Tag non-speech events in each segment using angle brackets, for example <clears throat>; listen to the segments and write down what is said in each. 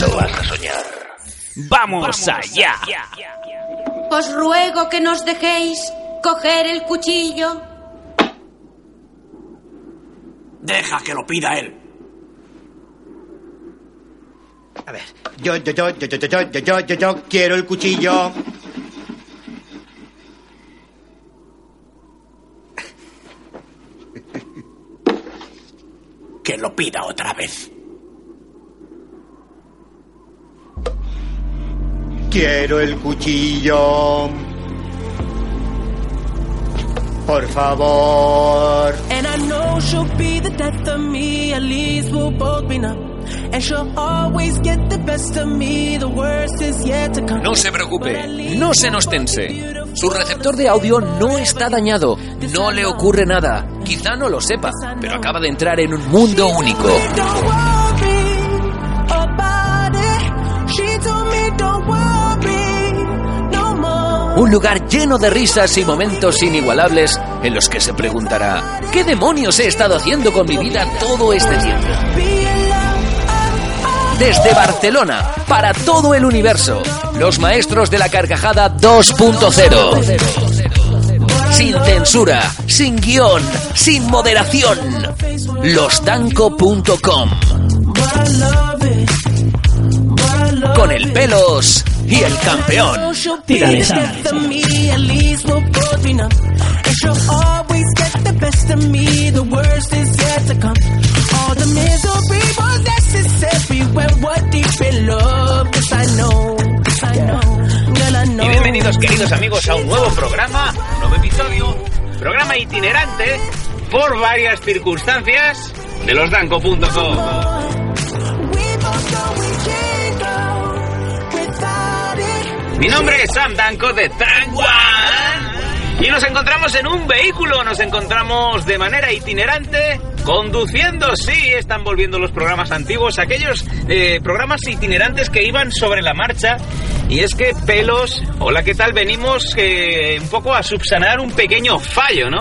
Lo vas a soñar. ¡Vamos allá! Os ruego que nos dejéis coger el cuchillo. Deja que lo pida él. A ver, yo, yo, yo, yo, yo, yo, yo, yo, yo, yo quiero el cuchillo. Que lo pida otra vez. Quiero el cuchillo. Por favor. And I know she'll be the death of me, at least we'll both be numb. And she'll always get the best of me, the worst is yet to come. No se preocupe, no se nos tense. Su receptor de audio no está dañado, no le ocurre nada. Quizá no lo sepa, pero acaba de entrar en un mundo único. Un lugar lleno de risas y momentos inigualables en los que se preguntará, ¿qué demonios he estado haciendo con mi vida todo este tiempo? Desde Barcelona, para todo el universo, los maestros de la carcajada 2.0. Sin censura, sin guion, sin moderación. Losdanco.com. Con el pelos y el campeón. All the misery was necessary when we're deep in love, cause I know y bienvenidos queridos amigos a un nuevo programa, un nuevo episodio, programa itinerante por varias circunstancias de losdanco.com. Without it. Mi nombre es Sam Danco de Taiwan y nos encontramos en un vehículo, nos encontramos de manera itinerante conduciendo, sí, están volviendo los programas antiguos, aquellos eh, programas itinerantes que iban sobre la marcha y es que pelos, hola, ¿qué tal? Venimos eh, un poco a subsanar un pequeño fallo, ¿no?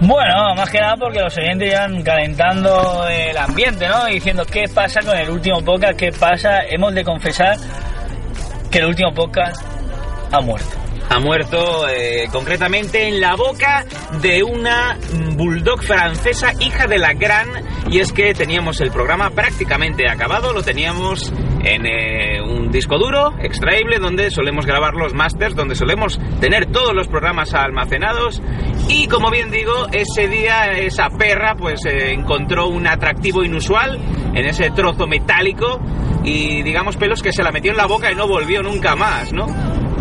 Bueno, más que nada porque los oyentes llevan calentando el ambiente, ¿no? Diciendo qué pasa con el último podcast, qué pasa. Hemos de confesar que el último podcast ha muerto. Ha muerto eh, concretamente en la boca de una bulldog francesa hija de la gran y es que teníamos el programa prácticamente acabado lo teníamos en eh, un disco duro extraíble donde solemos grabar los masters donde solemos tener todos los programas almacenados y como bien digo ese día esa perra pues eh, encontró un atractivo inusual en ese trozo metálico y digamos pelos que se la metió en la boca y no volvió nunca más no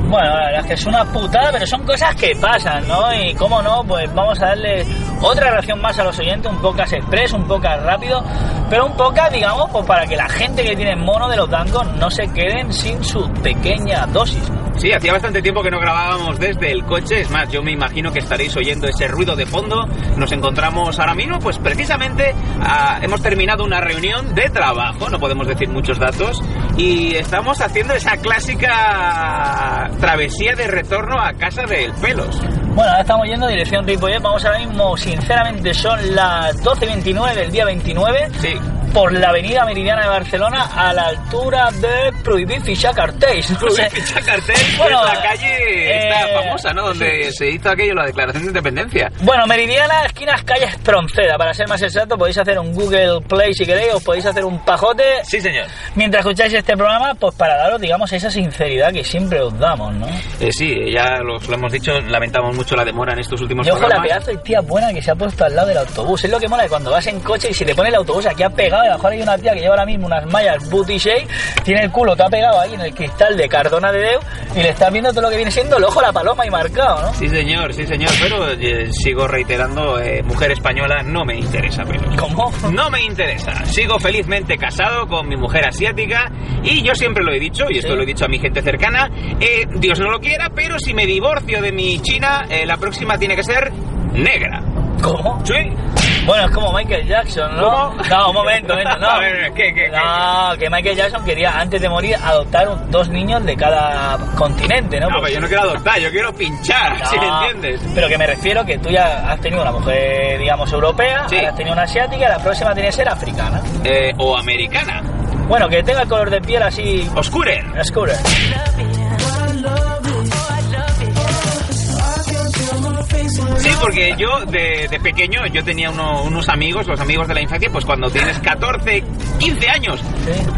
Bueno, la verdad es que es una putada, pero son cosas que pasan, ¿no? Y cómo no, pues vamos a darle otra reacción más a los oyentes, un podcast express, un podcast rápido, pero un podcast, digamos, pues para que la gente que tiene mono de los dancos no se queden sin su pequeña dosis. Sí, hacía bastante tiempo que no grabábamos desde el coche. Es más, yo me imagino que estaréis oyendo ese ruido de fondo. Nos encontramos ahora mismo, pues precisamente ah, hemos terminado una reunión de trabajo, no podemos decir muchos datos, y estamos haciendo esa clásica travesía de retorno a casa del Pelos. Bueno, ahora estamos yendo a dirección Ripollet, vamos ahora mismo, sinceramente, son las 12.29 del día 29. Sí. Por la avenida Meridiana de Barcelona a la altura de Prohibir fichar cartéis. <laughs> No <laughs> sé. Bueno, es la calle esta eh, famosa, ¿no? Donde se hizo aquello, la declaración de independencia. Bueno, Meridiana, esquinas calle Espronceda. Para ser más exacto, podéis hacer un Google Play si queréis, os podéis hacer un pajote. Sí, señor. Mientras escucháis este programa, pues para daros, digamos, esa sinceridad que siempre os damos, ¿no? Eh, sí, ya los- lo hemos dicho, lamentamos mucho la demora en estos últimos Yo ojo la programas. pedazo de tía buena que se ha puesto al lado del autobús. Es lo que mola de cuando vas en coche y se te pone el autobús aquí ha pegado y a lo mejor hay una tía que lleva ahora mismo unas mallas booty shake, tiene el culo todo pegado ahí en el cristal de Cardona de Deu y le estás viendo todo lo que viene siendo el ojo, la paloma y marcado, ¿no? Sí, señor, sí, señor, pero eh, sigo reiterando, eh, mujer española no me interesa, pelos. ¿Cómo? No me interesa. Sigo felizmente casado con mi mujer asiática y yo siempre lo he dicho, y esto Sí. lo he dicho a mi gente cercana, eh, Dios no lo quiera, pero si me divorcio de mi china, la próxima tiene que ser negra. ¿Cómo? Sí. Bueno, es como Michael Jackson, ¿no? ¿Cómo? No, un momento, momento, no. <laughs> A ver, ¿qué, qué? No, que Michael Jackson quería, antes de morir, adoptar dos niños de cada continente, ¿no? No, pero yo no quiero adoptar, yo quiero pinchar, si me entiendes. Pero que me refiero que tú ya has tenido una mujer, digamos, europea, Sí. ahora has tenido una asiática, la próxima tiene que ser africana. Eh, o americana. Bueno, que tenga el color de piel así Oscure. oscuro. Porque yo de, de pequeño yo tenía uno- unos amigos, los amigos de la infancia, pues cuando tienes 14, 15 años,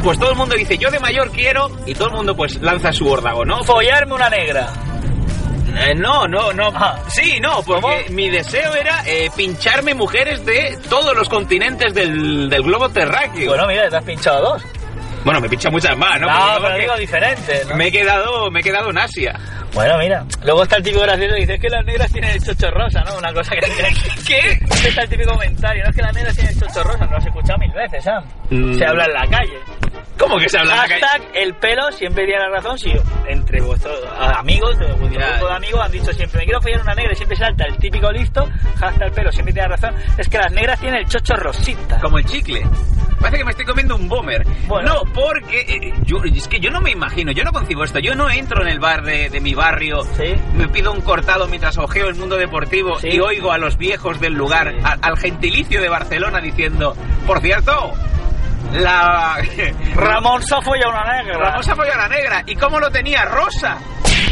pues todo el mundo dice yo de mayor quiero y todo el mundo pues lanza su órdago, ¿no? Follarme una negra. Eh, no, no, no. Ah. Sí, no, porque ¿Cómo? mi deseo era eh, pincharme mujeres de todos los continentes del, del globo terráqueo. Bueno, mira, te has pinchado dos. Bueno, me pincha muchas más, ¿no? No, pero digo diferente, ¿no? me he quedado, me he quedado en Asia. Bueno, mira. Luego está el típico gracioso que dice es que las negras tienen el chocho rosa, ¿no? Una cosa que <laughs> ¿Qué? Este está el típico comentario, no es que las negras tienen el chocho rosa, no lo has escuchado mil veces, Sam. Mm. Se habla en la calle. ¿Cómo que se habla en la calle? Hashtag el pelo siempre tiene la razón si entre vuestros amigos, de vuestro grupo de amigos han dicho siempre me quiero follar una negra y siempre salta el típico listo, hashtag el pelo siempre tiene razón, es que las negras tienen el chocho rosita. Como el chicle. Parece que me estoy comiendo un bomber. Bueno. No, porque eh, yo, es que yo no me imagino, yo no concibo esto. Yo no entro en el bar de, de mi barrio, Sí. me pido un cortado mientras ojeo el mundo deportivo Sí. y oigo a los viejos del lugar, a- al gentilicio de Barcelona diciendo, por cierto, la... Ramón se ha follado una negra. Ramón negra. ¿Y cómo lo tenía? Rosa.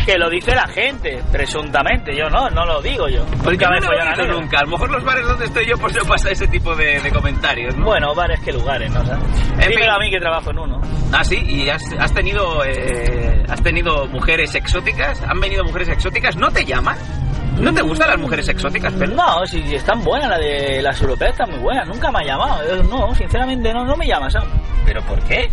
Que lo dice la gente, presuntamente. Yo no, no lo digo yo. Porque Nunca no me lo folló he una visto negra. nunca. A lo mejor los bares donde estoy yo pues no pasa ese tipo de, de comentarios, ¿no? Bueno, bares que lugares, ¿no? Dímelo fin. a mí que trabajo en uno. Ah, sí, y has, has tenido eh, has tenido mujeres exóticas, han venido mujeres exóticas, ¿no te llaman? ¿No te gustan las mujeres exóticas, pero? No, si están buenas, la de las europeas están muy buenas. Nunca me ha llamado. Yo, No, sinceramente no, no me llama, ¿sabes? ¿Pero por qué?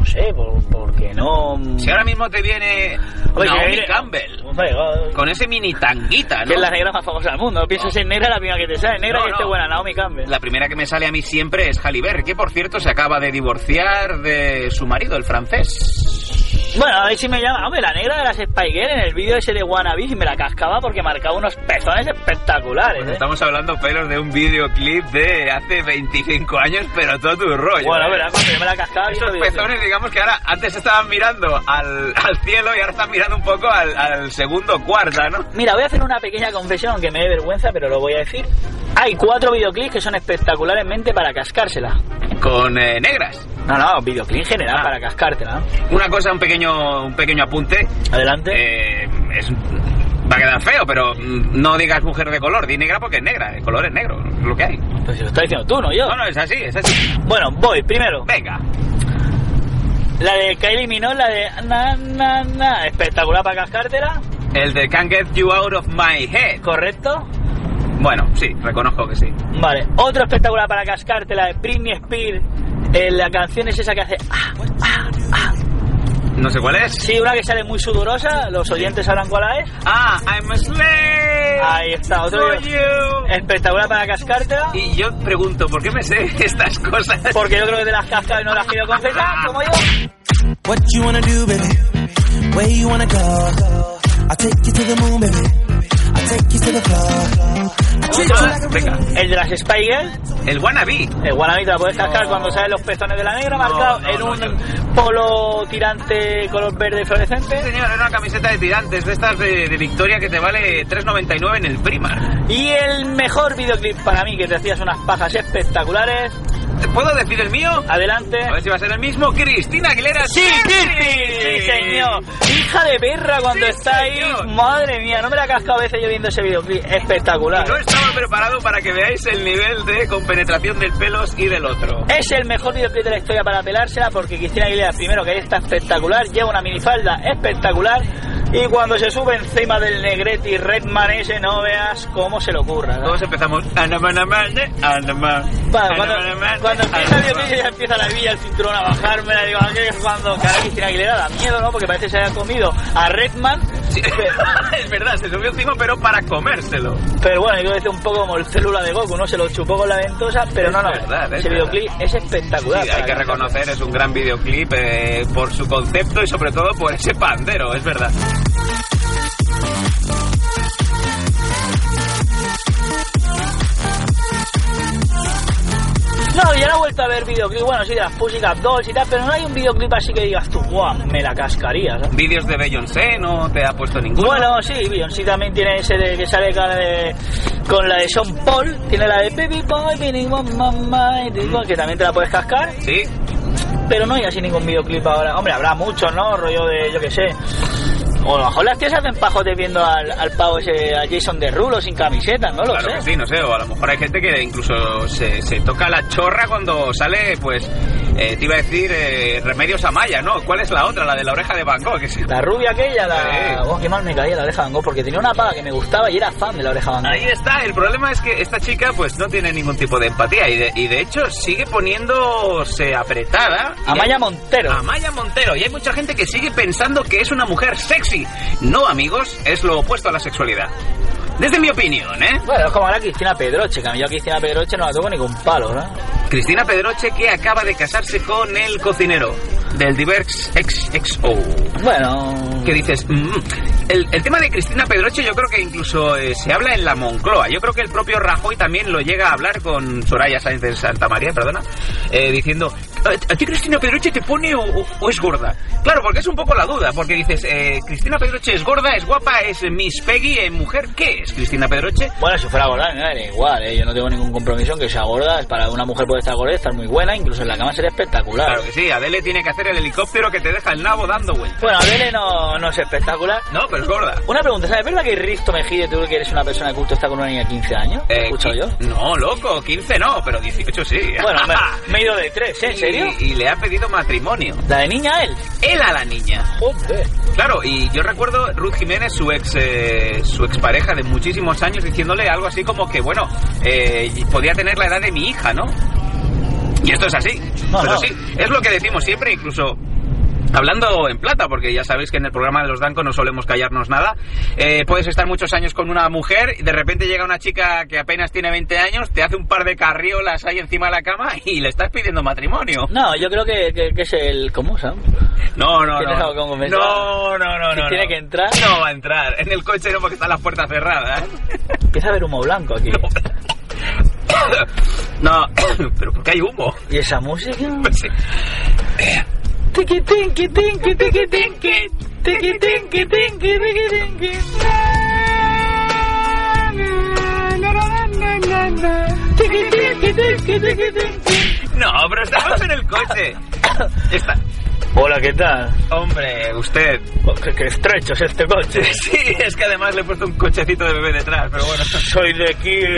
No sé, por, porque no... Si ahora mismo te viene si Naomi Campbell Hombre, oh, con ese mini tanguita, que es ¿no? la negra más famosa del mundo. Piensas en negra, la primera que te sale. Negra No, que esté no. buena, Naomi Campbell. La primera que me sale a mí siempre es Halle Berry, que por cierto se acaba de divorciar de su marido, el francés. Bueno, a ver si me llama. Hombre, la negra de las Spy Girl en el vídeo ese de Wannabe y me la cascaba porque marcaba unos pezones espectaculares. Pues ¿eh? estamos hablando, pelos, de un videoclip de hace 25 años, pero todo tu rollo. Bueno, ¿eh? verás, cuando yo me la cascaba... Esos pezones, digamos que ahora antes estaban mirando al, al cielo y ahora están mirando un poco al, al segundo cuarta, ¿no? Mira, voy a hacer una pequeña confesión, aunque me dé vergüenza, pero lo voy a decir. Hay cuatro videoclips que son espectacularmente para cascársela. Con eh, negras. No, no, videoclip en general Ah. para cascártela. Una cosa, un pequeño, un pequeño apunte. Adelante. eh, es, va a quedar feo, pero mm, no digas mujer de color, di negra porque es negra, el color es negro, es lo que hay. Pues si lo estás diciendo tú, no yo. No, no, es así, es así. Bueno, voy. Primero, Venga. la de Kylie Minogue, la de na, na, na. Espectacular para cascártela. El de Can't Get You Out of My Head. ¿Correcto? Bueno, sí, reconozco que sí. Vale. Otro espectacular para cascártela de Britney Spears. Eh, la canción es esa que hace... ah, ah, ah. No sé cuál es. Sí, una que sale muy sudorosa. Los oyentes sabrán cuál es. Ah, I'm a slave. Ahí está, otro for video. you. Espectacular para cascártela. Y yo pregunto, ¿por qué me sé <laughs> estas cosas? Porque yo creo que te las cascas y no las quiero confesar, como yo. What you wanna do, baby? Where you wanna go? I'll take you to the moon, baby. I'll take you to the floor. Venga, El de las Spy Girls, el wannabe. el Wannabe te la puedes cascar cuando salen los pezones de la negra marcado en un polo tirante color verde fluorescente. señor, es una camiseta de tirantes de estas de, de Victoria que te vale 3.99 en el Primar. Y el mejor videoclip para mí, que te hacías unas pajas espectaculares. ¿Puedo decir el mío? Adelante. A ver si va a ser el mismo. Cristina Aguilera. ¡Sí, Kirby! ¡Sí, señor! Hija de perra cuando Sí, está ahí. señor. Madre mía, no me la he cascado a veces yo viendo ese videoclip. Espectacular. No estaba preparado para que veáis el nivel de compenetración del pelos y del otro. Es el mejor videoclip de la historia para pelársela porque Cristina Aguilera, primero que está espectacular, lleva una minifalda espectacular Y cuando se sube encima del Negretti Redman ese, no veas cómo se le ocurra. ¿no? Todos empezamos. Cuando, empieza el videoclip ya empieza la villa, el cinturón a bajarme, la digo, es cuando cara Cristina Aguilera da miedo, ¿no? Porque parece que se haya comido a Redman, Sí, <laughs> es verdad, se subió encima, pero para comérselo. pero bueno, yo decía un poco como el célula de Goku, ¿no? Se lo chupó con la ventosa, pero Es no, no, verdad, es ese verdad. videoclip es espectacular. Sí, hay que reconocer, es un gran videoclip eh, por su concepto y sobre todo por ese pandero, es verdad. No, ya no he vuelto a ver videoclip, bueno, sí, de las Pussycat Dolls y tal, pero no hay un videoclip así que digas tú, guau, me la cascaría, ¿sabes? Vídeos de Beyoncé, ¿no te ha puesto ninguno? Bueno, sí, Beyoncé también tiene ese de que sale con la de, con la de Sean Paul, tiene la de Baby Boy, Baby Mama, y digo que también te la puedes cascar, Sí, pero no hay así ningún videoclip ahora. Hombre, habrá muchos, ¿no? Rollo de, yo qué sé. O a lo mejor las tías hacen pajotes viendo al, al pavo ese, a Jason Derulo sin camiseta, no lo claro que sé. sí, no sé, o a lo mejor hay gente que incluso se, se toca la chorra cuando sale, pues, eh, te iba a decir eh, Remedios Amaya, ¿no? ¿Cuál es la otra? La de la oreja de Van Gogh, que sí. La rubia aquella, la... Sí. Oh, qué mal me caía la oreja de Van Gogh, porque tenía una paga que me gustaba y era fan de la oreja de Van Gogh. Ahí está, el problema es que esta chica pues no tiene ningún tipo de empatía y de, y de hecho sigue poniéndose apretada. Amaya hay- Montero. Amaya Montero. Y hay mucha gente que sigue pensando que es una mujer sexy. No, amigos, es lo opuesto a la sexualidad. Desde mi opinión, ¿eh? Bueno, es como ahora Cristina Pedroche, que a mí yo a Cristina Pedroche no la toco ni con palo, ¿no? Cristina Pedroche que acaba de casarse con el cocinero del Diverx XXO. Bueno... que dices, mm, el, el tema de Cristina Pedroche yo creo que incluso eh, se habla en la Moncloa. Yo creo que el propio Rajoy también lo llega a hablar con Soraya Sáenz de Santa María, perdona, eh, diciendo, ¿a, ti Cristina Pedroche te pone o, o- o es gorda? Claro, porque es un poco la duda, porque dices, eh, Cristina Pedroche es gorda, es guapa, es Miss Peggy, eh, mujer, ¿qué es Cristina Pedroche? Bueno, si fuera gorda, me igual, ¿eh? Yo no tengo ningún compromiso en que sea gorda. Para una mujer puede estar gorda estar muy buena, incluso en la cama sería espectacular. Claro que sí, Adele tiene que hacer el helicóptero que te deja el nabo dando vueltas. Bueno, Adele no, no es espectacular. No, pero es gorda. Una pregunta, ¿sabes verdad que Risto Mejide, tú que eres una persona de culto, está con una niña de 15 años? ¿He Eh, escuchado yo? No, loco, 15 no, pero 18 sí. Bueno, me, <laughs> me he ido de tres, ¿eh? ¿En serio? Y, y le ha pedido matrimonio. ¿La de niña a él? Él a la niña. Joder. Claro, y yo recuerdo Ruth Jiménez, su ex eh, su expareja de muchísimos años, diciéndole algo así como que, bueno, eh, podía tener la edad de mi hija, ¿no? Y esto es así. No, pero no. sí, es lo que decimos siempre, incluso Hablando en plata, porque ya sabéis que en el programa de los Danco no solemos callarnos nada. Eh, puedes estar muchos años con una mujer y de repente llega una chica que apenas tiene 20 años, te hace un par de carriolas ahí encima de la cama y le estás pidiendo matrimonio. No, yo creo que, que- que es el... ¿Cómo, Sam? No, no, ¿Tienes no. algo? No, no, no, ¿Que no. tiene no. que entrar? No va a entrar. En el coche no porque están las puertas cerradas. Empieza a haber humo blanco aquí. No, <coughs> <coughs> pero porque hay humo. ¿Y esa música? <coughs> Pues sí. Tiki tinki tinki tiki tinki tiki tinki tinki tiki tinki No, pero estamos en el coche. Está. Hola, ¿qué tal? Hombre, usted. Oh, Qué, qué estrecho es este coche. <laughs> Sí, es que además le he puesto un cochecito de bebé detrás, pero bueno. Soy de Kio.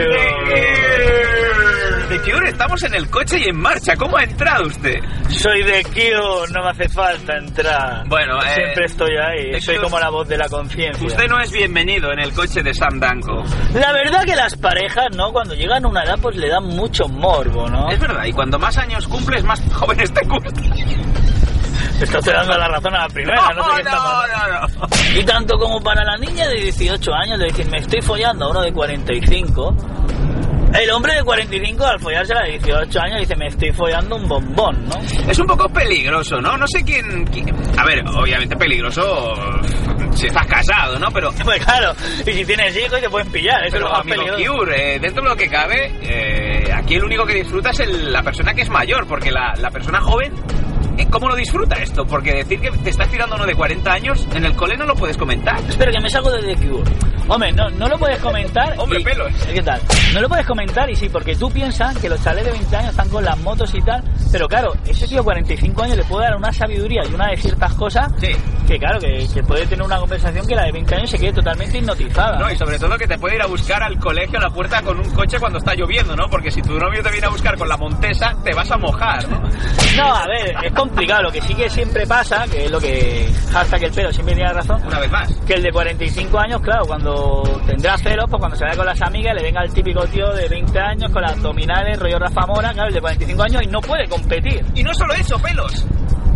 De Cure, estamos en el coche y en marcha. ¿Cómo ha entrado usted? Soy de Kio, no me hace falta entrar. Bueno, eh, Siempre estoy ahí. Soy como la voz de la conciencia. Usted no es bienvenido en el coche de Sam Danko. La verdad que las parejas, ¿no? Cuando llegan a una edad, pues le dan mucho morbo, ¿no? Es verdad, y cuando más años cumples, más jóvenes te gustan. Estás dando la razón a la primera, no, sé qué está no, no. Y tanto como para la niña de 18 años, de decir, me estoy follando a uno de 45. El hombre de 45 al follarse a la de 18 años dice, me estoy follando un bombón, ¿no? Es un poco peligroso, ¿no? No sé quién, quién- A ver, obviamente peligroso si estás casado, ¿no? Pero... Pues claro, y si tienes hijos te pueden pillar, eso Pero, es lo más amigo. Cure, eh, dentro de lo que cabe, eh, aquí el único que disfruta es el- la persona que es mayor, porque la, la persona joven, ¿cómo lo disfruta esto? Porque decir que te estás tirando uno de 40 años, en el cole no lo puedes comentar. Espera, que me salgo de The. Hombre, no, no lo puedes comentar. Hombre, y- pelos. ¿Qué tal? No lo puedes comentar y sí, porque tú piensas que los chalés de 20 años están con las motos y tal, pero claro, ese tío de 45 años le puede dar una sabiduría y una de ciertas cosas Sí. que, claro, que, que puede tener una conversación que la de 20 años se quede totalmente hipnotizada. No, y sobre todo que te puede ir a buscar al colegio a la puerta con un coche cuando está lloviendo, ¿no? Porque si tu novio te viene a buscar con la montesa, te vas a mojar, ¿no? No, a ver, es complicado. Lo que sí que siempre pasa, que es lo que hashtag el pelo siempre tiene razón, Una vez más. que el de 45 años, claro, cuando tendrá celos, pues cuando se vaya con las amigas, le venga el típico tío de 20 años con las abdominales, rollo Rafa Mora, claro, el de 45 años y no puede competir. Y no solo eso, pelos.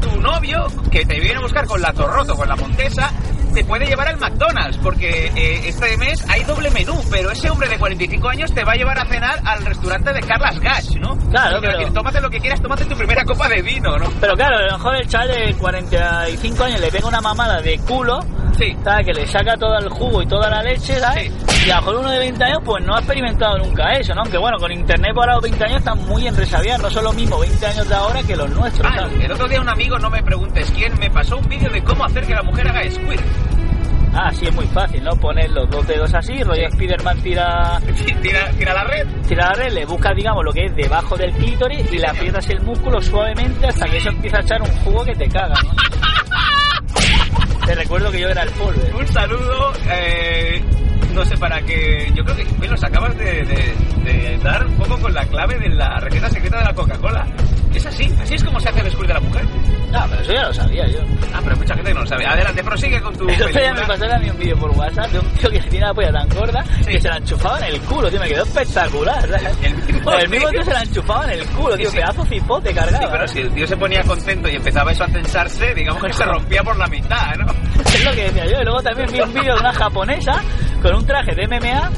Tu novio, que te viene a buscar con la Torroto, con la Montesa, te puede llevar al McDonald's, porque eh, este mes hay doble menú, pero ese hombre de 45 años te va a llevar a cenar al restaurante de Carlas Gash, ¿no? Claro, pero- decir, tómate lo que quieras, tómate tu primera copa de vino, ¿no? Pero claro, a lo mejor el chaval de 45 años le pega una mamada de culo, Sí. ¿sabes? Que le saca todo el jugo y toda la leche, ¿sabes? Y a lo mejor uno de 20 años pues no ha experimentado nunca eso, ¿no? Aunque bueno, con internet por ahora los 20 años están muy enresabiados, no son lo mismo 20 años de ahora que los nuestros, Ah, ¿sabes? el otro día un amigo, no me preguntes quién, me pasó un vídeo de cómo hacer que la mujer haga squirt. Ah, sí, es muy fácil, ¿no? Poner los dos dedos así, rollo Spiderman tira, <laughs> tira, tira la red. tira la red, le buscas, digamos, lo que es debajo del clítoris y le aprietas el músculo suavemente hasta que eso empieza a echar un jugo que te caga, ¿no? <laughs> Te recuerdo que yo era el polvo. Un saludo, eh, no sé para qué. Yo creo que los acabas de, de- de dar un poco con la clave de la receta secreta de la Coca-Cola. Es así, así es como se hace el squirt de la mujer. No, pero eso ya lo sabía yo. Ah, pero mucha gente que no lo sabe. Adelante, prosigue con tu. Otro día me a mí un vídeo por WhatsApp de un tío que tiene la polla tan gorda que se la enchufaba en el culo, tío. Me quedó espectacular. ¿sabes? El mismo <laughs> El mismo tío. tío se la enchufaba en el culo, tío. Sí, sí. Pedazo cipote cargado. Sí, pero ¿eh? si el tío se ponía contento y empezaba eso a tensarse, digamos que se rompía por la mitad, ¿no? <laughs> Es lo que decía yo. Y luego también vi un vídeo de una japonesa con un traje de MMA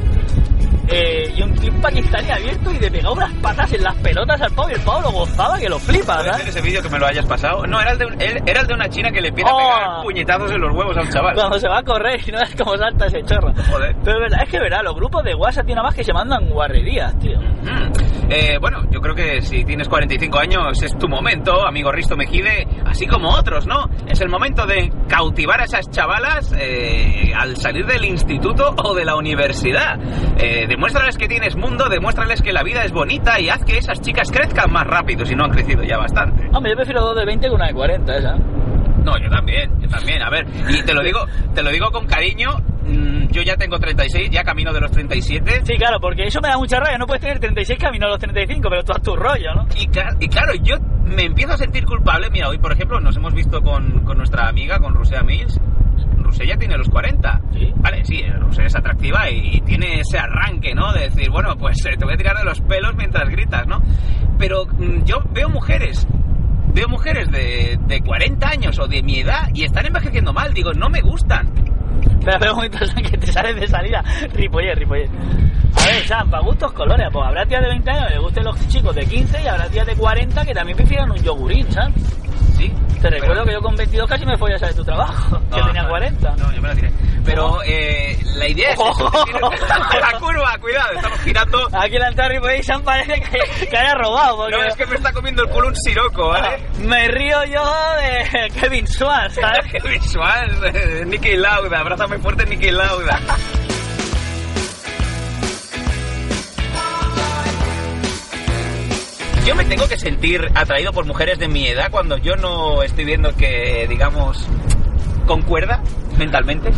eh, y un tío pakistaní abierto y le pegaba unas patas en las pelotas al pavo y el pavo lo gozaba que lo flipa, ¿Puede ¿sabes? ser ese vídeo que me lo hayas pasado? No, era el de, un- él- era el de una china que le empieza Oh. a pegar puñetazos en los huevos a un chaval. Cuando se va a correr y no es como salta ese chorro. Joder. Pero es verdad, es que verá, los grupos de WhatsApp tiene más que se mandan guarrerías, tío. Mm. Eh, bueno, yo creo que si tienes 45 años es tu momento, amigo Risto Mejide, así como otros, ¿no? Es el momento de cautivar a esas chavalas eh, al salir del instituto o de la universidad. Eh, demuéstrales que tienes mundo, demuéstrales que la vida es bonita y haz que esas chicas crezcan más rápido si no han crecido ya bastante. Hombre, yo prefiero dos de 20 que una de 40, esa. No, yo también, yo también. A ver, y te lo digo, te lo digo con cariño. mm, Yo ya tengo 36, ya camino de los 37. Sí, claro, porque eso me da mucha rabia. No puedes tener 36 camino a los 35, pero tú haz tu rollo, ¿no? Y, ca- y claro, yo me empiezo a sentir culpable. Mira, hoy, por ejemplo, nos hemos visto con, con nuestra amiga, con Rusea Mills. Rusea ya tiene los 40. Sí. Vale, sí, es atractiva y, tiene ese arranque, ¿no? De decir, bueno, pues eh, te voy a tirar de los pelos mientras gritas, ¿no? Pero mm, yo veo mujeres, veo mujeres de, de 40 años o de mi edad y están envejeciendo mal. Digo, no me gustan. Un momento, <laughs> Sam, que te sales de salida. Ripoller, Ripoller. A ver, Sam, para gustos colores. Pues habrá tías de 20 años que les gusten los chicos de 15 y habrá tías de 40 que también prefieran un yogurín, ¿sabes? Sí. Te recuerdo que yo con 22 casi me fui a saber tu trabajo, <laughs> que Ah, tenía no, 40. No, yo me la tiré. Pero eh, la idea es... <laughs> eso, que <laughs> la curva, cuidado, estamos girando... Aquí en Ripoller Sam parece que, que haya robado, porque... No, es que me está comiendo el culo un siroco, ¿vale? Me río yo de Kevin Swan, ¿sabes? Qué visual, eh, Nicky Lauda, abrázame fuerte Nicky Lauda. Yo me tengo que sentir atraído por mujeres de mi edad cuando yo no estoy viendo que, digamos, concuerda mentalmente.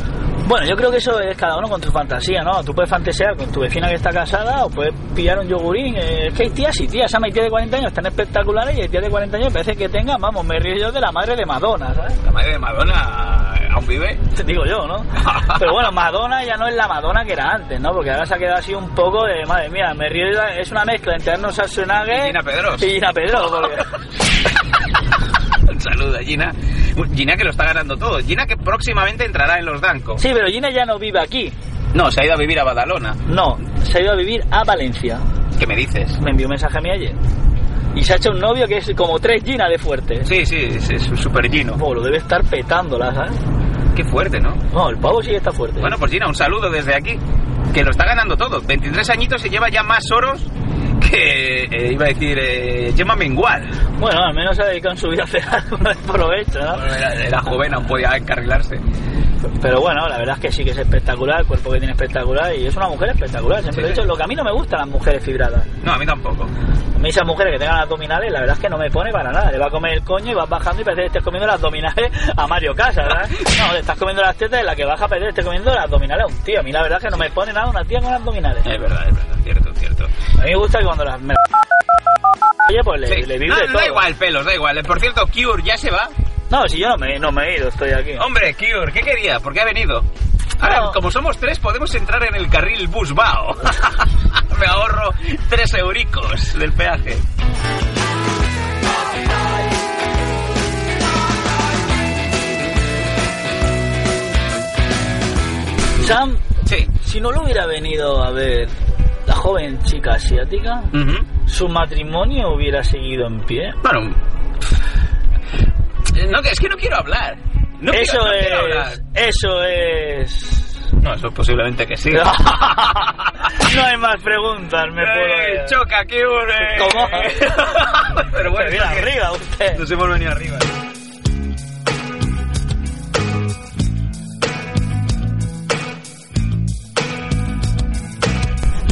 Bueno, yo creo que eso es cada uno con su fantasía, ¿no? Tú puedes fantasear con tu vecina que está casada o puedes pillar un yogurín. eh, Es que hay tías y tías, ¿sabes? Hay tías de 40 años tan espectaculares y hay tías de 40 años parece que tengan, vamos, me río yo de la madre de Madonna, ¿sabes? La madre de Madonna aún vive. Te <laughs> digo yo, ¿no? <laughs> Pero bueno, Madonna ya no es la Madonna que era antes, ¿no? Porque ahora se ha quedado así un poco de, madre mía, me río, es una mezcla entre Arnold Schwarzenegger Y Gina Pedros. y Gina Pedros, porque... <laughs> Un saludo a Gina. Gina que lo está ganando todo. Gina que próximamente entrará en los Dancos. Sí, pero Gina ya no vive aquí. No, se ha ido a vivir a Badalona. No, se ha ido a vivir a Valencia. ¿Qué me dices? Me envió un mensaje a mí ayer. Y se ha hecho un novio que es como tres Gina de fuerte. Sí, sí, es súper Gino. Oh, lo debe estar petándola, ¿sabes? Qué fuerte, ¿no? No, el pavo sí está fuerte. Bueno, pues Gina, un saludo desde aquí. Que lo está ganando todo. 23 añitos y lleva ya más oros que, <laughs> eh, iba a decir, eh, Gemma Mengual. Bueno, al menos se ha dedicado en su vida a hacer algo de provecho, ¿no? Era, era joven, aún podía encarrilarse. Pero bueno, la verdad es que sí que es espectacular, el cuerpo que tiene espectacular y es una mujer espectacular. Siempre Sí, he dicho, sí. lo que a mí no me gustan las mujeres fibradas. No, a mí tampoco. A mí esas mujeres que tengan abdominales, la verdad es que no me pone para nada. Le va a comer el coño y vas bajando y parece que estés comiendo las abdominales a Mario Casas, ¿verdad? <laughs> No, le estás comiendo las tetas y la que baja parece que estés comiendo las abdominales a un tío. A mí la verdad es que no me pone nada una tía con abdominales. Es verdad, es verdad, cierto, cierto. A mí me gusta que cuando las... me- Oye, pues le, Sí. le No, vibre no todo. da igual, pelos, da igual. Por cierto, Cure ya se va. No, si yo no me, no me he ido, estoy aquí. Hombre, Cure, ¿qué quería? ¿Por qué ha venido? Ahora, No. como somos tres, podemos entrar en el carril Busbao. <laughs> Me ahorro tres euricos del peaje. Sam, Sí. si no lo hubiera venido a ver la joven chica asiática, su matrimonio hubiera seguido en pie. Bueno. eh, No, es que no quiero hablar. No eso quiero, no quiero hablar. es. Eso es. No, eso posiblemente que sí. <laughs> no hay más preguntas, me puedo. choca, Cure. ¿Cómo? <laughs> Pero bueno, Se viene arriba usted. Nos hemos venido arriba.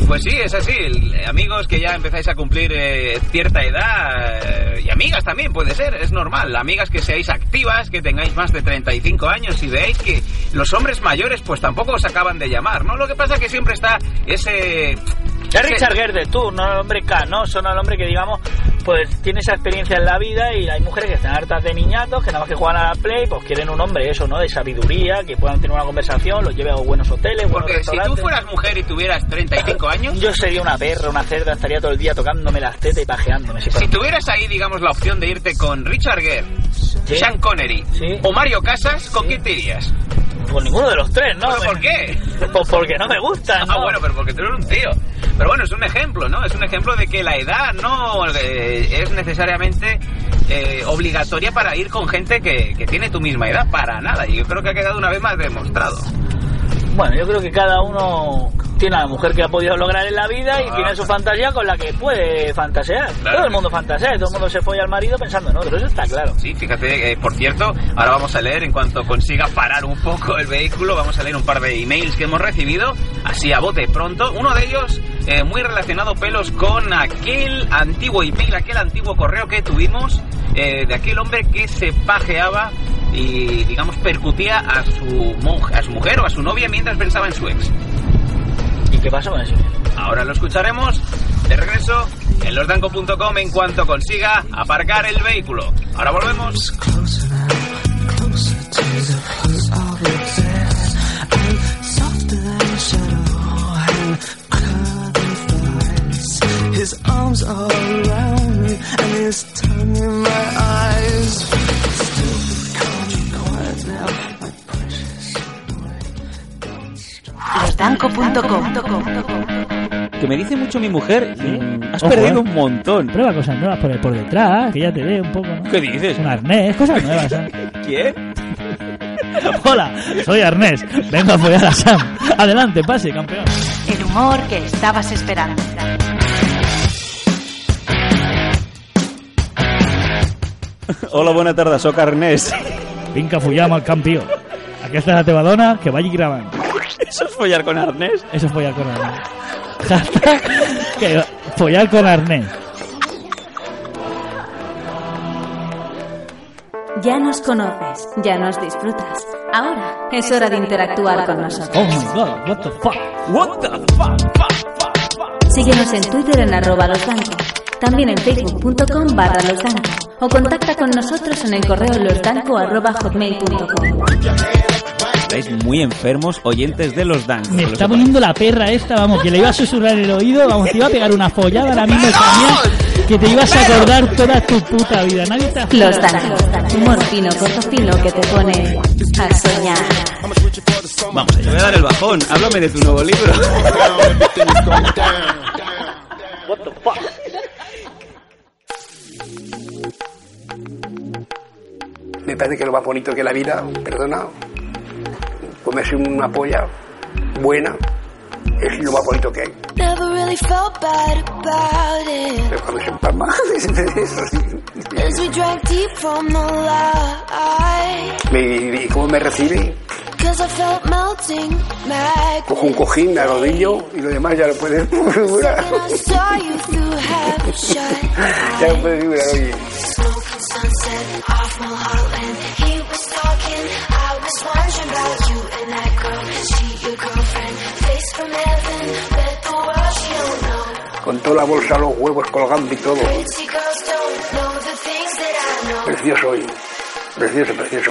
Pues sí, es así. Eh, amigos que ya empezáis a cumplir eh, cierta edad, eh, y amigas también puede ser, es normal. Amigas que seáis activas, que tengáis más de 35 años y veáis que los hombres mayores pues tampoco os acaban de llamar, ¿no? Lo que pasa es que siempre está ese... Es Richard Gere, tú, no el hombre K, ¿no? Son el hombre que, digamos, pues tiene esa experiencia en la vida y hay mujeres que están hartas de niñatos, que nada más que juegan a la Play, pues quieren un hombre, eso, ¿no? De sabiduría, que puedan tener una conversación, los lleve a buenos hoteles, buenos Porque si tú fueras mujer y tuvieras 35 <laughs> años... Yo sería una perra, una cerda, estaría todo el día tocándome las tetas y pajeándome. Si tuvieras ahí, digamos, la opción de irte con Richard Gere, Sí. Sean Connery Sí. o Mario Casas, ¿con quién te irías? Con ninguno de los tres, ¿no? ¿Pero por qué? <laughs> Pues porque no me gustan, ¿no? Ah, bueno, pero porque tú eres un tío. Pero bueno, es un ejemplo, ¿no? Es un ejemplo de que la edad no eh, es necesariamente eh, obligatoria para ir con gente que, que tiene tu misma edad, para nada. Y yo creo que ha quedado una vez más demostrado. Bueno, yo creo que cada uno tiene a la mujer que ha podido lograr en la vida y Ah. tiene su fantasía con la que puede fantasear. Claro. Todo el mundo fantasea, todo el mundo se folla al marido pensando en otro, eso está claro. Sí, fíjate, eh, por cierto, ahora vamos a leer, en cuanto consiga parar un poco el vehículo, vamos a leer un par de emails que hemos recibido, así a bote pronto. Uno de ellos, eh, muy relacionado pelos con aquel antiguo email, aquel antiguo correo que tuvimos eh, de aquel hombre que se pajeaba y, digamos, percutía a su, a su mujer o a su novia mientras pensaba en su ex. ¿Y qué pasó con eso? Ahora lo escucharemos de regreso en losdanco.com en cuanto consiga aparcar el vehículo. Ahora volvemos. His arms are around me and his tongue in my eyes. Que me dice mucho mi mujer, has Ojo, perdido eh. un montón. Prueba cosas nuevas por, por detrás, que ya te ve un poco, ¿no? ¿Qué dices? Un arnés, cosas nuevas, ¿eh? <laughs> ¿Quién? <laughs> Hola, soy Arnés. Vengo a apoyar a Sam. Adelante, pase, campeón. El humor que estabas esperando. Hola, bona tarda, sóc Ernest. Vinca Fuyama, el campeón. Aquesta és la teva dona, que vagi gravant. ¿Eso es follar con Ernest? Eso es follar con Arnés. Hashtag <laughs> follar con Arnés. Ya nos conoces, ya nos disfrutas. Ahora es hora de interactuar con nosotros. Oh my god, what the fuck. What the fuck? Síguenos en Twitter en arroba losdanco, también en facebook.com barra o contacta con nosotros en el correo hotmail.com. Estáis muy enfermos, oyentes de los Dan. Me está poniendo la perra esta, vamos, que le iba a susurrar el oído, vamos, te iba a pegar una follada ahora mismo también, que te ibas a acordar toda tu puta vida. Nadie te ha Los Danco, humor fino, corto fino que te pone a soñar. Vamos, te voy a dar el bajón. Háblame de tu nuevo libro. <laughs> Me parece que lo más bonito que la vida, perdona, comerse una polla buena es lo más bonito que hay. Never really felt bad about it. Pero cuando se empalma, <laughs> eso light. Me- ¿Y cómo me recibe? Cause I felt melting magnet. Cojo un cojín, me arrodillo y lo demás ya lo puedes <laughs> figurar. <laughs> Ya lo puedes figurar, oye. Con toda la bolsa, los huevos colgando y todo. Precioso y precioso, precioso.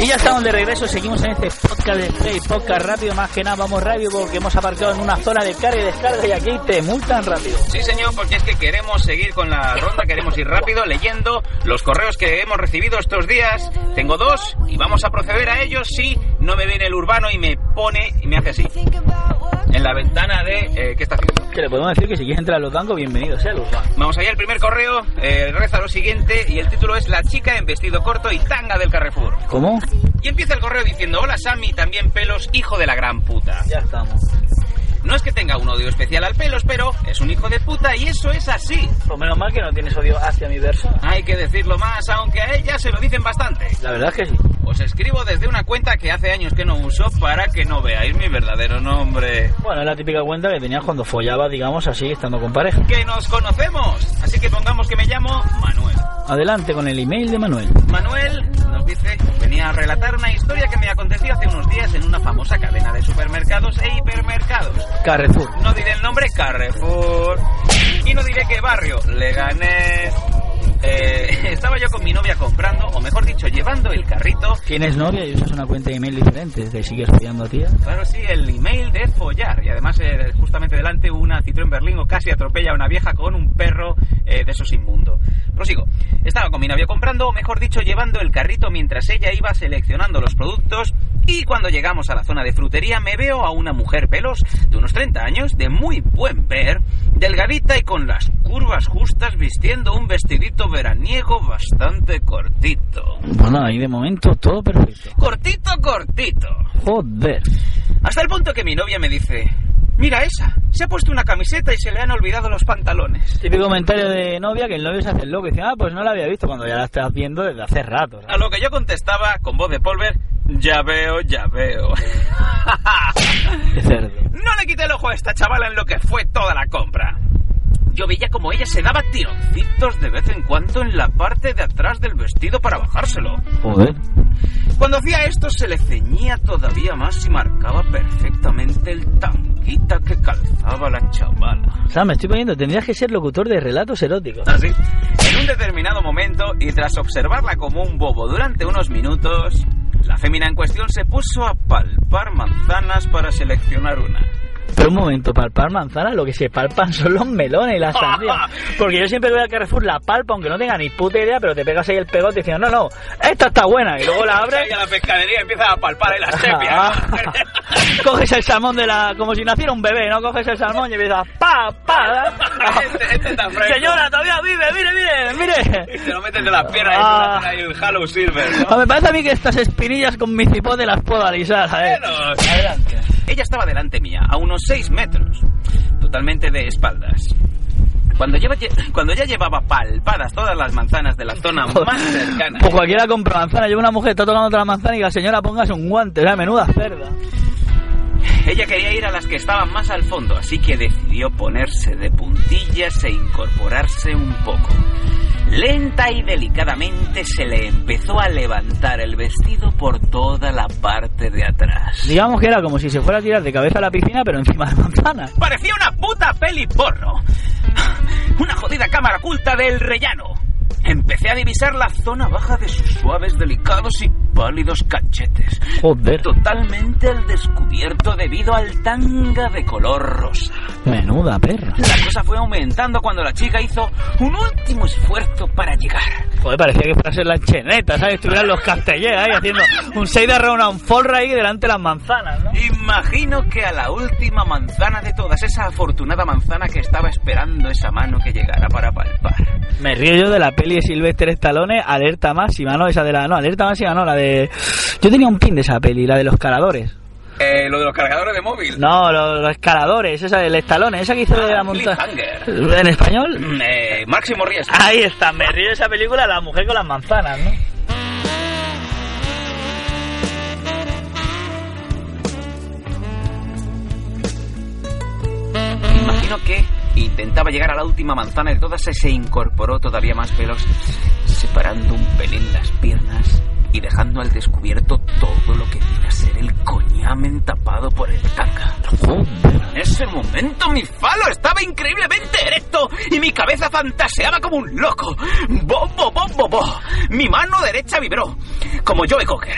Y ya estamos de regreso, seguimos en este podcast de Play, podcast rápido, más que nada vamos rápido porque hemos aparcado en una zona de carga y descarga y aquí te multan rápido. Sí, señor, porque es que queremos seguir con la ronda, queremos ir rápido leyendo los correos que hemos recibido estos días. Tengo dos y vamos a proceder a ellos si no me viene el urbano y me pone y me hace así. En la ventana de... eh, ¿Qué está haciendo? Que le podemos decir que si quieres entrar a los bancos, bienvenido sea los bancos. Vamos allá, el primer correo eh, reza lo siguiente y el título es La chica en vestido corto y tanga del Carrefour. ¿Cómo? Y empieza el correo diciendo, hola Sammy, también pelos, hijo de la gran puta. Ya estamos. No es que tenga un odio especial al pelos, pero es un hijo de puta y eso es así. Pues menos mal que no tienes odio hacia mi persona. Hay que decirlo más, aunque a ella se lo dicen bastante. La verdad es que sí. Os escribo desde una cuenta que hace años que no uso para que no veáis mi verdadero nombre. Bueno, es la típica cuenta que tenías cuando follaba, digamos así, estando con pareja. Que nos conocemos. Así que pongamos que me llamo Manuel. Adelante con el email de Manuel. Manuel nos dice venía a relatar una historia que me aconteció hace unos días en una famosa cadena de supermercados e hipermercados. Carrefour. No diré el nombre, Carrefour. Y no diré qué barrio, Leganés. Eh, <laughs> estaba yo con mi novia comprando, o mejor dicho, llevando el carrito. ¿Tienes novia y usas una cuenta de email diferente? ¿Te sigues follando a tía? Claro, sí, el email de follar. Y además, eh, justamente delante, una Citroën Berlingo casi atropella a una vieja con un perro eh, de esos inmundo. Prosigo. Estaba con mi novia comprando, o mejor dicho, llevando el carrito mientras ella iba seleccionando los productos. Y cuando llegamos a la zona de frutería, me veo a una mujer veloz de unos 30 años, de muy buen ver, delgadita y con las curvas justas, vistiendo un vestidito veraniego bastante cortito. Bueno, ahí de momento todo perfecto. Cortito, cortito. Joder. Hasta el punto que mi novia me dice, mira esa, se ha puesto una camiseta y se le han olvidado los pantalones. Típico comentario de novia que el novio se hace el loco y dice, ah, pues no la había visto cuando ya la estás viendo desde hace rato. ¿sabes? A lo que yo contestaba con voz de polver, ya veo, ya veo. <laughs> Qué cerdo. No le quité el ojo a esta chavala en lo que fue toda la compra. Yo veía como ella se daba tironcitos de vez en cuando en la parte de atrás del vestido para bajárselo. Joder. Cuando hacía esto se le ceñía todavía más y marcaba perfectamente el tanguita que calzaba la chavala. O sea, me estoy poniendo, tendrías que ser locutor de relatos eróticos. Así. En un determinado momento, y tras observarla como un bobo durante unos minutos, la fémina en cuestión se puso a palpar manzanas para seleccionar una. Pero un momento, palpar manzana, lo que se palpan <laughs> son los melones y las sandías. <laughs> Porque yo siempre voy a Carrefour, la palpa, aunque no tenga ni puta idea, pero te pegas ahí el pegote diciendo, no, no, esta está buena. Y luego la <laughs> abres, Y a la pescadería empieza a palpar ahí la sepia. coges el salmón de la... como si naciera un bebé, ¿no? Coges el salmón y empiezas, pa, pa. este, este está fresco. Señora, todavía vive, mire, mire, mire. Y te lo metes de las piernas y Ah. ahí el Halo Silver, ¿no? me parece a mí que estas espinillas con mi cipote las puedo alisar, a ver. Bueno, Adelante. Ella estaba delante mía, a unos 6 metros, totalmente de espaldas. Cuando, lleva- cuando ya llevaba palpadas todas las manzanas de la zona más cercana, Pues cualquiera compra manzana, lleva una mujer, está tocando otra manzana y la señora póngase un guante, sea, menuda cerda. ella quería ir a las que estaban más al fondo, así que decidió ponerse de puntillas e incorporarse un poco. Lenta y delicadamente se le empezó a levantar el vestido por toda la parte de atrás. Digamos que era como si se fuera a tirar de cabeza a la piscina, pero encima de manzana. Parecía una puta peli porno. Una jodida cámara oculta del rellano. Empecé a divisar la zona baja de sus suaves, delicados y pálidos cachetes. Joder, Totalmente al descubierto debido al tanga de color rosa. menuda perra. La cosa fue aumentando cuando la chica hizo un último esfuerzo para llegar. Joder, parecía que fuera a ser la cheneta, ¿sabes? Estuvieran los castellers ahí haciendo un 6 de round folra ahí delante de las manzanas, ¿no? Imagino que a la última manzana de todas, esa afortunada manzana que estaba esperando esa mano que llegara para palpar. Me río yo de la peli de Sylvester Stallone, Alerta Máxima, ¿no? Esa de la... No, Alerta Máxima no, la de... Yo tenía un pin de esa peli, la de los caladores. Eh, lo de los cargadores de móvil. No, los, los escaladores, esa, el estalón, esa que hizo de la montaña. Cliffhanger. ¿En español? Eh, Máximo Riesgo. Ahí está, me río de esa película, La mujer con las manzanas, ¿no? Imagino que intentaba llegar a la última manzana de todas y se incorporó todavía más pelos, separando un pelín las piernas y dejando al descubierto todo lo que viene a ser el coñamen tapado por el tanga. En ese momento mi falo estaba increíblemente erecto y mi cabeza fantaseaba como un loco. ¡Bo, bo, bo, bo, bo! Mi mano derecha vibró, como Joe Cocker.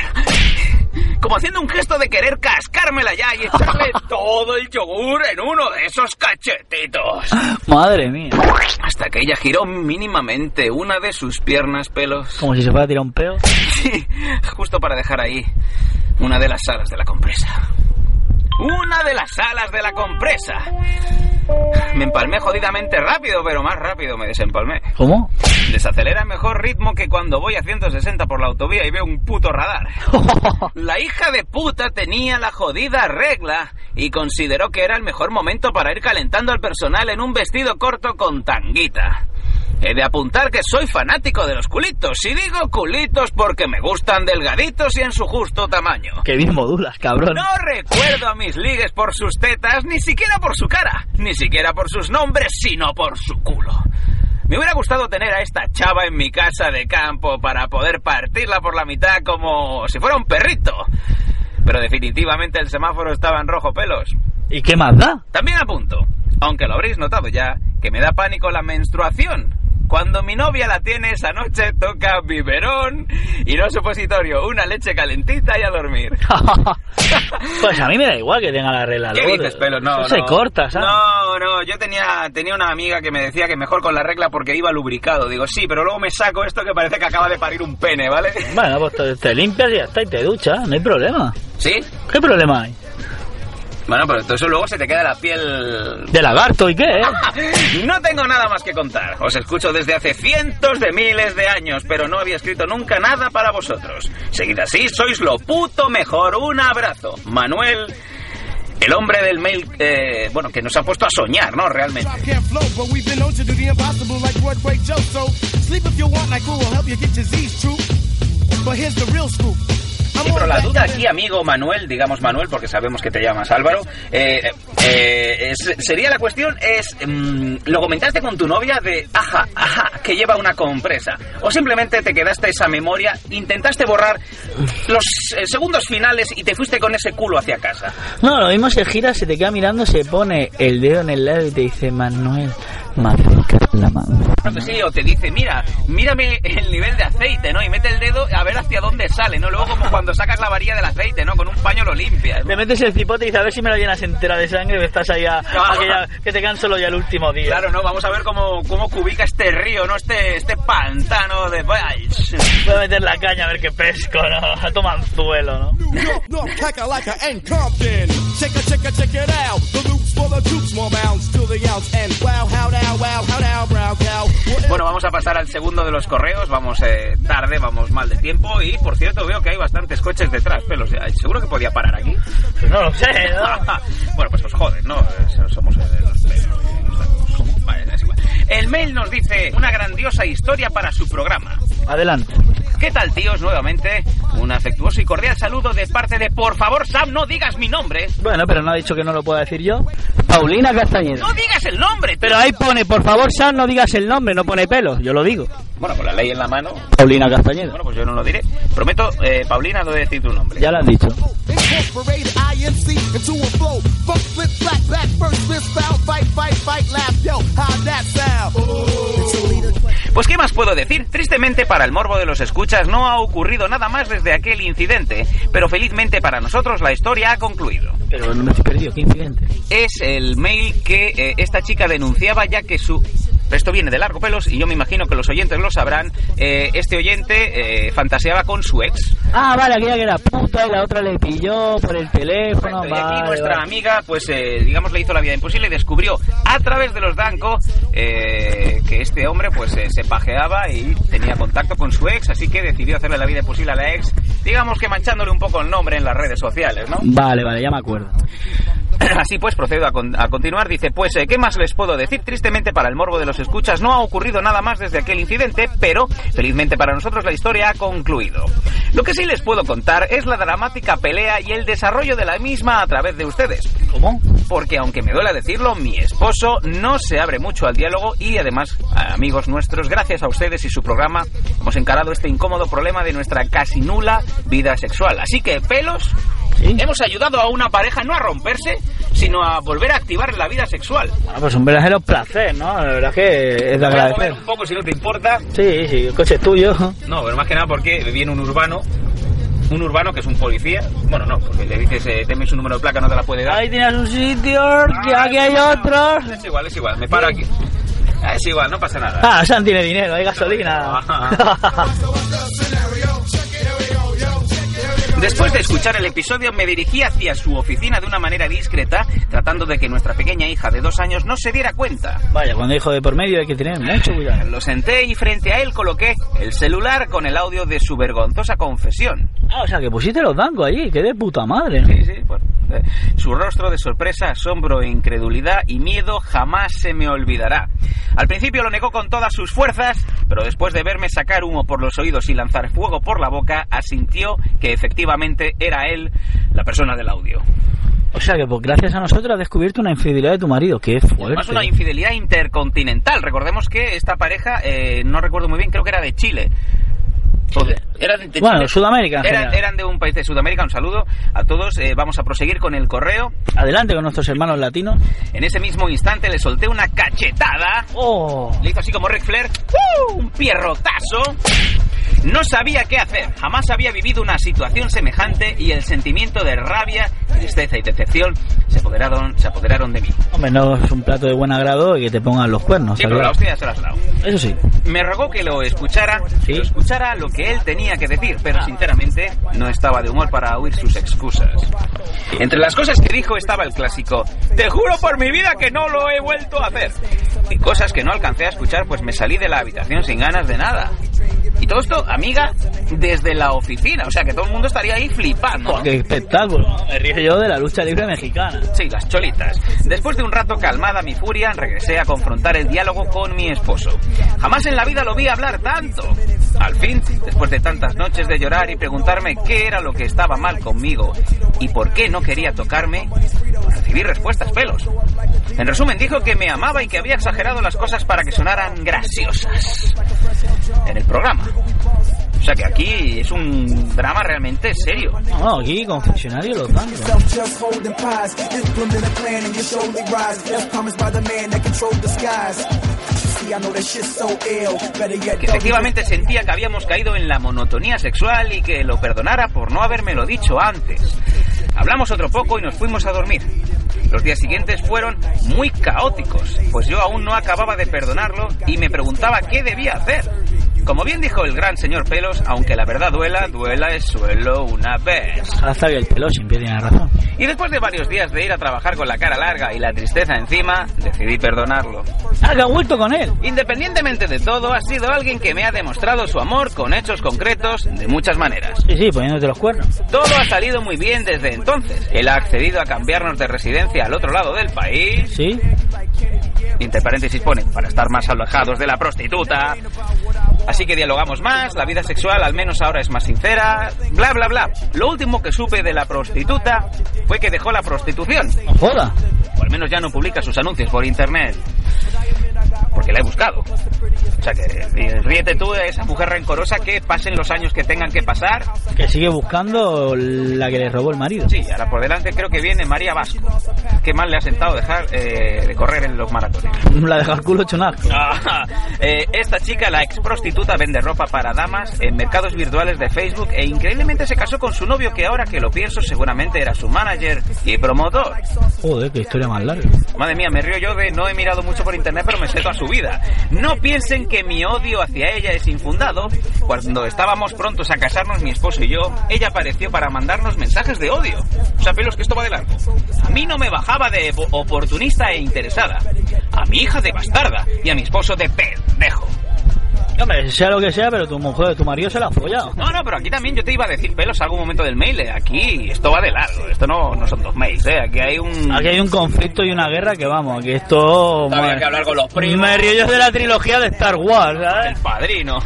Como haciendo un gesto de querer cascármela ya y echarle <laughs> todo el yogur en uno de esos cachetitos. Madre mía. Hasta que ella giró mínimamente una de sus piernas pelos. Como si se fuera a tirar un peo. <laughs> Sí, justo para dejar ahí una de las alas de la compresa. Una de las alas de la compresa. Me empalmé jodidamente rápido, pero más rápido me desempalmé. ¿Cómo? Desacelera mejor ritmo que cuando voy a 160 por la autovía y veo un puto radar. <laughs> La hija de puta tenía la jodida regla y consideró que era el mejor momento para ir calentando al personal en un vestido corto con tanguita. He de apuntar que soy fanático de los culitos, y digo culitos porque me gustan delgaditos y en su justo tamaño. Qué bien modulas, cabrón. No recuerdo a mis ligues por sus tetas, ni siquiera por su cara, ni siquiera por sus nombres, sino por su culo. Me hubiera gustado tener a esta chava en mi casa de campo para poder partirla por la mitad como si fuera un perrito. Pero definitivamente el semáforo estaba en rojo pelos. ¿Y qué más da? También apunto, aunque lo habréis notado ya, que me da pánico la menstruación. Cuando mi novia la tiene esa noche, toca biberón y no supositorio, una leche calentita y a dormir. <laughs> Pues a mí me da igual que tenga la regla. ¿Qué dices, pelo? No, eso se no. corta, ¿sabes? No, no, yo tenía, tenía una amiga que me decía que mejor con la regla porque iba lubricado. Digo, sí, pero luego me saco esto que parece que acaba de parir un pene, ¿vale? Bueno, pues te, te limpias y ya está, y te duchas, no hay problema. ¿Sí? ¿Qué problema hay? Bueno, pero todo eso luego se te queda la piel... ¿De lagarto y qué? eh? <laughs> No tengo nada más que contar. Os escucho desde hace cientos de miles de años, pero no había escrito nunca nada para vosotros. Seguid así, sois lo puto mejor. Un abrazo. Manuel, el hombre del mail, eh, bueno, que nos ha puesto a soñar, ¿no? Realmente. Sí, pero la duda aquí, amigo Manuel, digamos Manuel, porque sabemos que te llamas Álvaro, eh, eh, es- sería la cuestión es, mm, ¿lo comentaste con tu novia de, ajá, ajá, que lleva una compresa? ¿O simplemente te quedaste esa memoria, intentaste borrar los eh, segundos finales y te fuiste con ese culo hacia casa? No, lo mismo se gira, se te queda mirando, se pone el dedo en el lado y te dice, Manuel, me acercas la mano. Sí, o te dice, mira, mírame el nivel de aceite, ¿no? Y mete el dedo a ver hacia dónde sale, ¿no? Luego como cuando sacas la varilla del aceite, ¿no? Con un paño lo limpias. Te metes el cipote y dices, a ver si me lo llenas entera de sangre que estás ahí a, a que, ya- que te quedan solo ya el último día. Claro, ¿no? Vamos a ver cómo, cómo cubica este río, ¿no? Este, este pantano de... Voy a meter la caña a ver qué pesco, ¿no? A tomar anzuelo, ¿no? Check it, check it, check it out. The loops for the troops, more mounds the ounce. And wow, how now, wow, how now, Bueno, vamos a pasar al segundo de los correos. Vamos eh, tarde, vamos mal de tiempo. Y, por cierto, veo que hay bastantes coches detrás. Pelos, ya. ¿seguro que podía parar aquí? No lo sé, ¿no? <laughs> bueno, pues os joden, ¿no? Eh, Somos eh, los pelos. El mail nos dice una grandiosa historia para su programa. Adelante. ¿Qué tal, tíos? Nuevamente, un afectuoso y cordial saludo de parte de Por favor, Sam, no digas mi nombre. Bueno, pero no ha dicho que no lo pueda decir yo. Paulina Castañeda. No digas el nombre, tío. Pero ahí pone, por favor, Sam, no digas el nombre, no pone pelo. Yo lo digo. Bueno, con la ley en la mano. Paulina Castañeda. Bueno, pues yo no lo diré. Prometo, eh, Paulina, no decir tu nombre. Ya lo has dicho. Pues qué más puedo decir, tristemente para el morbo de los escuchas no ha ocurrido nada más desde aquel incidente, pero felizmente para nosotros la historia ha concluido. Pero no me estoy perdido, ¿qué incidente? Es el mail que eh, esta chica denunciaba ya que su... pero esto viene de largo pelos y yo me imagino que los oyentes lo sabrán. Eh, este oyente eh, fantaseaba con su ex. Ah, vale, aquella que era puta y la otra le pilló por el teléfono. Y aquí nuestra vale. amiga, pues eh, digamos, le hizo la vida imposible y descubrió a través de los Danco eh, que este hombre pues eh, se pajeaba y tenía contacto con su ex, así que decidió hacerle la vida imposible a la ex, digamos que manchándole un poco el nombre en las redes sociales, ¿no? Vale, vale, ya me acuerdo. <clears throat> Así pues, procedo a, con- a continuar. Dice, pues, eh, ¿qué más les puedo decir? Tristemente para el morbo de los escuchas no ha ocurrido nada más desde aquel incidente, pero felizmente para nosotros la historia ha concluido. Lo que sí les puedo contar es la dramática pelea y el desarrollo de la misma a través de ustedes. ¿Cómo? Porque aunque me duela decirlo, mi esposo no se abre mucho al diálogo y además, amigos nuestros, gracias a ustedes y su programa, hemos encarado este incómodo problema de nuestra casi nula vida sexual. Así que, pelos, hemos ayudado a una pareja no a romperse, sino a volver a activar la vida sexual. Bueno, pues un verdadero placer, ¿no? La verdad es que es de agradecer. un poco si no te importa. Sí, sí, el coche es tuyo. No, pero más que nada porque viene un urbano. Un urbano que es un policía. Bueno, no, porque le dices, eh, teme su número de placa, no te la puede dar. Ahí tienes un sitio, que aquí hay otros. Es igual, es igual, me paro aquí. Ah, Es igual, no pasa nada. Ah, San tiene dinero, hay gasolina. <laughs> <laughs> Después de escuchar el episodio, me dirigí hacia su oficina de una manera discreta, tratando de que nuestra pequeña hija de dos años no se diera cuenta. Vaya, cuando hijo de por medio hay que tener mucho cuidado. Lo senté y frente a él coloqué el celular con el audio de su vergonzosa confesión. Ah, o sea, que pusiste los bancos allí, que de puta madre. Sí, sí, bueno, eh, Su rostro de sorpresa, asombro, incredulidad y miedo jamás se me olvidará. Al principio lo negó con todas sus fuerzas, pero después de verme sacar humo por los oídos y lanzar fuego por la boca, asintió que efectivamente era él la persona del audio. O sea, que pues, gracias a nosotros has descubierto una infidelidad de tu marido. Qué fuerte. Además, una infidelidad intercontinental. Recordemos que esta pareja, eh, no recuerdo muy bien, creo que era de Chile. O de- era de, de Bueno. Sudamérica Eran, de un país de Sudamérica. Un saludo a todos. Eh, vamos a proseguir con el correo. Adelante con nuestros hermanos latinos. En ese mismo instante le solté una cachetada. Oh. Le hizo así como Ric Flair. ¡Uh! Un pierrotazo. No sabía qué hacer. Jamás había vivido una situación semejante y el sentimiento de rabia, tristeza y decepción se apoderaron, se apoderaron de mí. Hombre, no es un plato de buen agrado y que te pongan los cuernos. Sí, ¿está pero la hostia se las has dado. Eso sí. Me rogó que lo escuchara, que lo escuchara lo que él tenía que decir, pero sinceramente no estaba de humor para oír sus excusas. Entre las cosas que dijo estaba el clásico, te juro por mi vida que no lo he vuelto a hacer. Y cosas que no alcancé a escuchar, pues me salí de la habitación sin ganas de nada. Y todo esto, amiga, desde la oficina, o sea que todo el mundo estaría ahí flipando. ¿no? Qué espectáculo. Me río yo de la lucha libre mexicana. Sí, las cholitas. Después de un rato calmada mi furia, regresé a confrontar el diálogo con mi esposo. Jamás en la vida lo vi hablar tanto. Al fin, después de tantas noches de llorar y preguntarme qué era lo que estaba mal conmigo y por qué no quería tocarme, recibí respuestas pelos. En resumen, dijo que me amaba y que había exagerado las cosas para que sonaran graciosas en el programa. O sea que aquí es un drama realmente serio. No, aquí confeccionario los bancos. Que efectivamente sentía que habíamos caído en la monotonía sexual y que lo perdonara por no habérmelo dicho antes. Hablamos otro poco y nos fuimos a dormir. Los días siguientes fueron muy caóticos, pues yo aún no acababa de perdonarlo y me preguntaba qué debía hacer. Como bien dijo el gran señor Pelos, aunque la verdad duela, duela es suelo una vez. Que el pelo siempre tiene razón. Y después de varios días de ir a trabajar con la cara larga y la tristeza encima, decidí perdonarlo. Ah, que ha vuelto con él. Independientemente de todo, ha sido alguien que me ha demostrado su amor con hechos concretos de muchas maneras. Sí, sí, poniéndote los cuernos. Todo ha salido muy bien desde entonces. Él ha accedido a cambiarnos de residencia al otro lado del país. Sí. Entre paréntesis pone, para estar más alejados de la prostituta. Así que dialogamos más, la vida sexual al menos ahora es más sincera, bla bla bla. Lo último que supe de la prostituta fue que dejó la prostitución. Joda. O al menos ya no publica sus anuncios por internet. Porque la he buscado. O sea que ríete tú de esa mujer rencorosa que pasen los años que tengan que pasar. Que sigue buscando la que le robó el marido. Sí, ahora por delante creo que viene María Vasco. Qué mal le ha sentado dejar eh, de correr en los maratones. <laughs> La deja el culo asco. <laughs> Ah, eh, esta chica, la ex prostituta, vende ropa para damas en mercados virtuales de Facebook e increíblemente se casó con su novio que ahora que lo pienso seguramente era su manager y promotor. Joder, qué historia más larga. Madre mía, me río yo de no he mirado mucho por internet pero me sé toda No piensen que mi odio hacia ella es infundado. Cuando estábamos prontos a casarnos, mi esposo y yo, ella apareció para mandarnos mensajes de odio. O que esto va de largo. A mí no me bajaba de oportunista e interesada. A mi hija de bastarda y a mi esposo de pendejo. Hombre, sea lo que sea, pero tu mujer, tu marido se la ha follado. No, no, pero aquí también yo te iba a decir pelos algún momento del mail. eh. Aquí esto va de largo. Esto no, no son dos mails, ¿eh? Aquí hay un... Aquí hay un conflicto y una guerra que vamos, aquí esto... Había que hablar con los primos. Me río yo de la trilogía de Star Wars, ¿sabes? El padrino.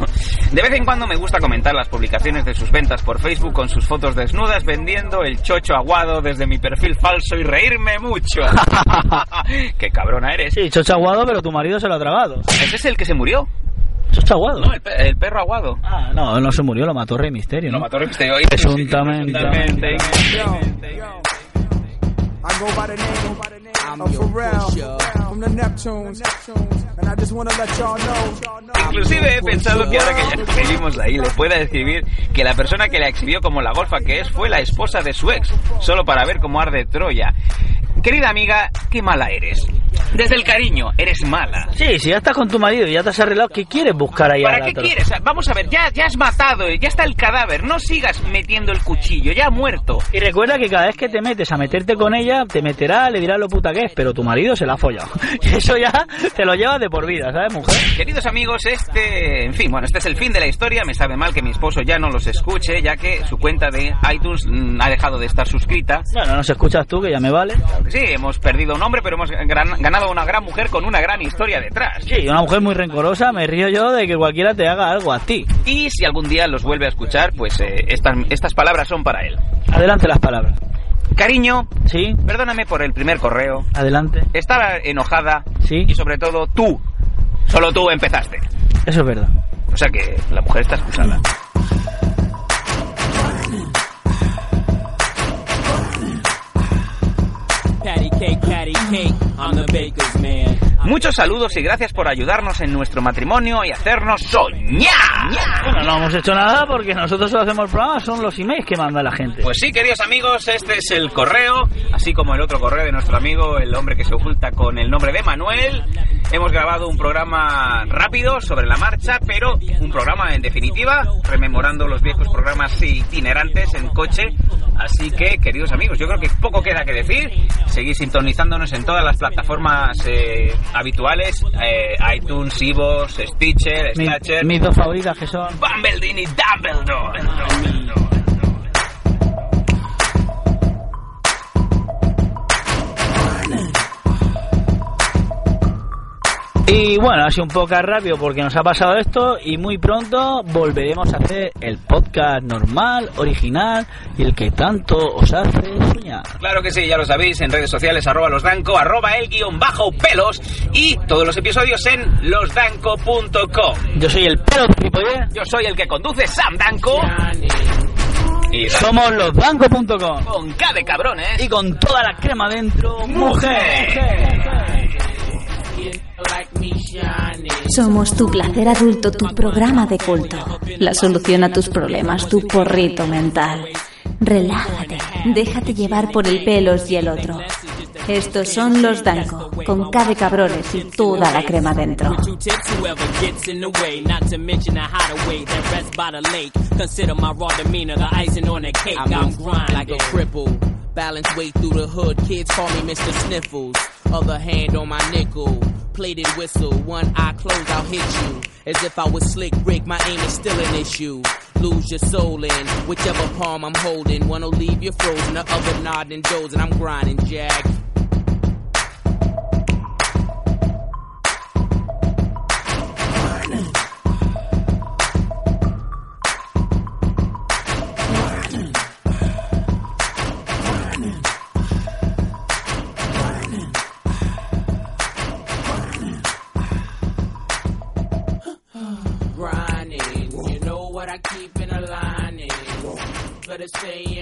De vez en cuando me gusta comentar las publicaciones de sus ventas por Facebook con sus fotos desnudas vendiendo el chocho aguado desde mi perfil falso y reírme mucho. <laughs> Qué cabrona eres. Sí, chocho aguado, pero tu marido se lo ha tragado. Ese es el que se murió. Chocho aguado. No, el, pe- el perro aguado. Ah, no, no se murió, lo mató Rey Misterio, ¿no? Lo mató Rey Misterio. Presuntamente. Presuntamente. I go by the name of Pharrell from the Neptunes, and I just want to let y'all know. Inclusive he pensado que ahora que ya no vivimos ahí le pueda escribir que la persona que la exhibió como la golfa que es fue la esposa de su ex, solo para ver cómo arde Troya. Querida amiga, qué mala eres. Desde el cariño, eres mala. Sí, si ya estás con tu marido y ya te has arreglado, ¿qué quieres buscar ahí a ¿Para la qué quieres? Vamos a ver, ya, ya has matado, ya está el cadáver, no sigas metiendo el cuchillo, ya ha muerto. Y recuerda que cada vez que te metes a meterte con ella, te meterá, le dirá lo puta que es, pero tu marido se la ha follado. <laughs> Y eso ya te lo llevas de por vida, ¿sabes, mujer? Queridos amigos, este, en fin, bueno, este es el fin de la historia. Me sabe mal que mi esposo ya no los escuche, ya que su cuenta de iTunes mm, ha dejado de estar suscrita. Bueno, nos escuchas tú, que ya me vale. Sí, hemos perdido un hombre, pero hemos gran- ganado una gran mujer con una gran historia detrás. Sí, una mujer muy rencorosa, me río yo de que cualquiera te haga algo a ti. Y si algún día los vuelve a escuchar, pues eh, estas, estas palabras son para él. Adelante las palabras. Cariño, Sí, perdóname por el primer correo. adelante. Estaba enojada Sí, y sobre todo tú, solo tú empezaste. eso es verdad. O sea que la mujer está excusada. Muchos saludos y gracias por ayudarnos en nuestro matrimonio y hacernos soñar. Bueno, no hemos hecho nada porque nosotros solo hacemos programa, son los emails que manda la gente. Pues sí, queridos amigos, este es el correo, así como el otro correo de nuestro amigo, el hombre que se oculta con el nombre de Manuel. Hemos grabado un programa rápido, sobre la marcha, pero un programa en definitiva, rememorando los viejos programas itinerantes en coche. Así que, queridos amigos, yo creo que poco queda que decir. Seguid sintonizándonos en todas las plataformas eh, habituales, eh, iTunes, Ivos, Stitcher, Mi- Snatcher, mis dos favoritas que son... Bumbledee y Dumbledore. Y bueno, ha sido un poco rápido porque nos ha pasado esto y muy pronto volveremos a hacer el podcast normal, original y el que tanto os hace soñar. Claro que sí, ya lo sabéis, en redes sociales, arroba losdanco, arroba el guion bajo pelos y todos los episodios en losdanco.com. Yo soy el pelo de Yo soy el que conduce Sam Danco. Y Somos losdanco.com con K de cabrones. y con toda la crema dentro, mujer. Somos tu placer adulto, tu programa de culto. La solución a tus problemas, tu porrito mental. Relájate, déjate llevar por el pelos y el otro. Estos son los Danco, con K de cabrones y toda la crema dentro. Balance through the hood, kids call me Mr. Sniffles. Other hand on my nickel, plated whistle, one eye closed, I'll hit you. As if I was slick Rick, my aim is still an issue. Lose your soul in whichever palm I'm holding. One'll leave you frozen, the other nodding dozing. I'm grinding, Jack. say